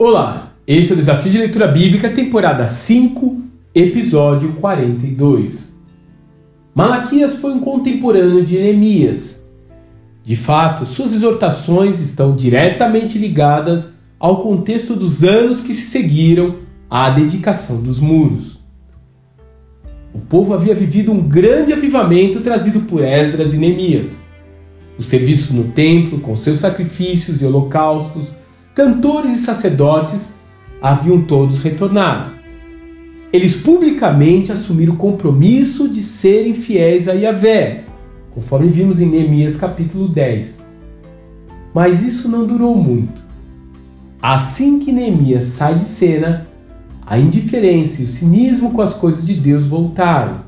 Olá, esse é o Desafio de Leitura Bíblica, temporada 5, episódio 42. Malaquias foi um contemporâneo de Neemias. De fato, suas exortações estão diretamente ligadas ao contexto dos anos que se seguiram à dedicação dos muros. O povo havia vivido um grande avivamento trazido por Esdras e Neemias. Os serviços no templo, com seus sacrifícios e holocaustos, cantores e sacerdotes haviam todos retornado. Eles publicamente assumiram o compromisso de serem fiéis a Yahvé, conforme vimos em Neemias capítulo 10. Mas isso não durou muito. Assim que Neemias sai de cena, a indiferença e o cinismo com as coisas de Deus voltaram.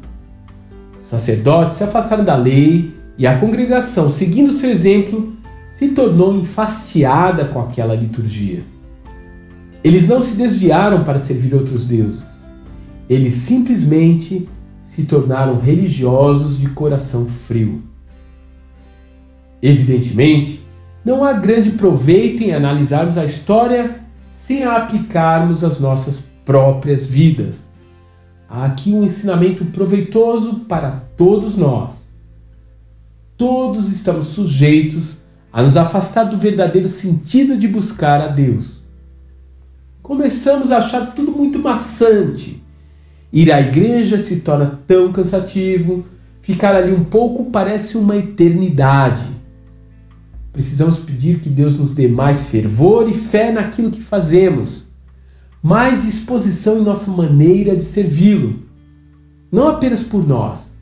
Os sacerdotes se afastaram da lei e a congregação, seguindo seu exemplo, se tornou enfastiada com aquela liturgia. Eles não se desviaram para servir outros deuses. Eles simplesmente se tornaram religiosos de coração frio. Evidentemente, não há grande proveito em analisarmos a história sem a aplicarmos às nossas próprias vidas. Há aqui um ensinamento proveitoso para todos nós. Todos estamos sujeitos a nos afastar do verdadeiro sentido de buscar a Deus. Começamos a achar tudo muito maçante. Ir à igreja se torna tão cansativo, ficar ali um pouco parece uma eternidade. Precisamos pedir que Deus nos dê mais fervor e fé naquilo que fazemos, mais disposição em nossa maneira de servi-lo, não apenas por nós,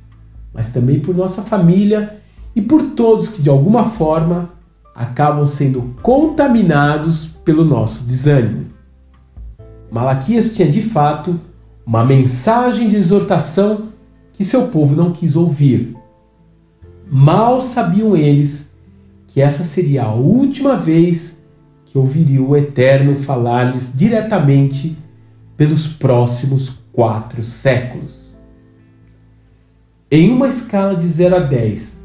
mas também por nossa família e por todos que de alguma forma acabam sendo contaminados pelo nosso desânimo. Malaquias tinha de fato uma mensagem de exortação que seu povo não quis ouvir. Mal sabiam eles que essa seria a última vez que ouviriam o Eterno falar-lhes diretamente pelos próximos quatro séculos. Em uma escala de 0 a 10,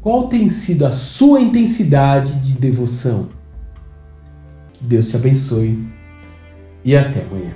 qual tem sido a sua intensidade de devoção? Que Deus te abençoe e até amanhã.